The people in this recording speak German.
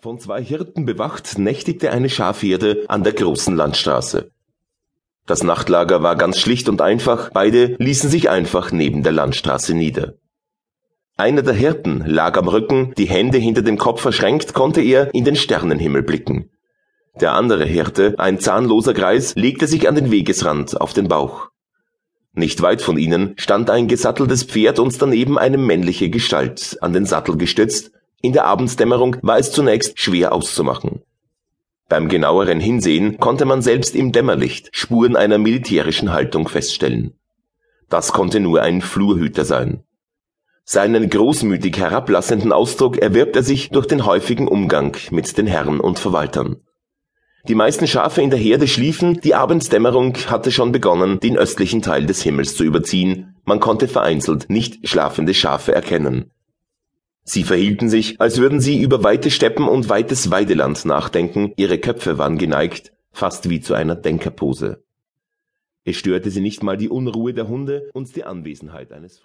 Von zwei Hirten bewacht nächtigte eine Schafherde an der großen Landstraße. Das Nachtlager war ganz schlicht und einfach, beide ließen sich einfach neben der Landstraße nieder. Einer der Hirten lag am Rücken, die Hände hinter dem Kopf verschränkt, konnte er in den Sternenhimmel blicken. Der andere Hirte, ein zahnloser Greis, legte sich an den Wegesrand auf den Bauch. Nicht weit von ihnen stand ein gesatteltes Pferd und daneben eine männliche Gestalt, an den Sattel gestützt, in der Abenddämmerung war es zunächst schwer auszumachen. Beim genaueren Hinsehen konnte man selbst im Dämmerlicht Spuren einer militärischen Haltung feststellen. Das konnte nur ein Flurhüter sein. Seinen großmütig herablassenden Ausdruck erwirbt er sich durch den häufigen Umgang mit den Herren und Verwaltern. Die meisten Schafe in der Herde schliefen, die Abenddämmerung hatte schon begonnen, den östlichen Teil des Himmels zu überziehen, man konnte vereinzelt nicht schlafende Schafe erkennen. Sie verhielten sich, als würden sie über weite Steppen und weites Weideland nachdenken, ihre Köpfe waren geneigt, fast wie zu einer Denkerpose. Es störte sie nicht mal die Unruhe der Hunde und die Anwesenheit eines.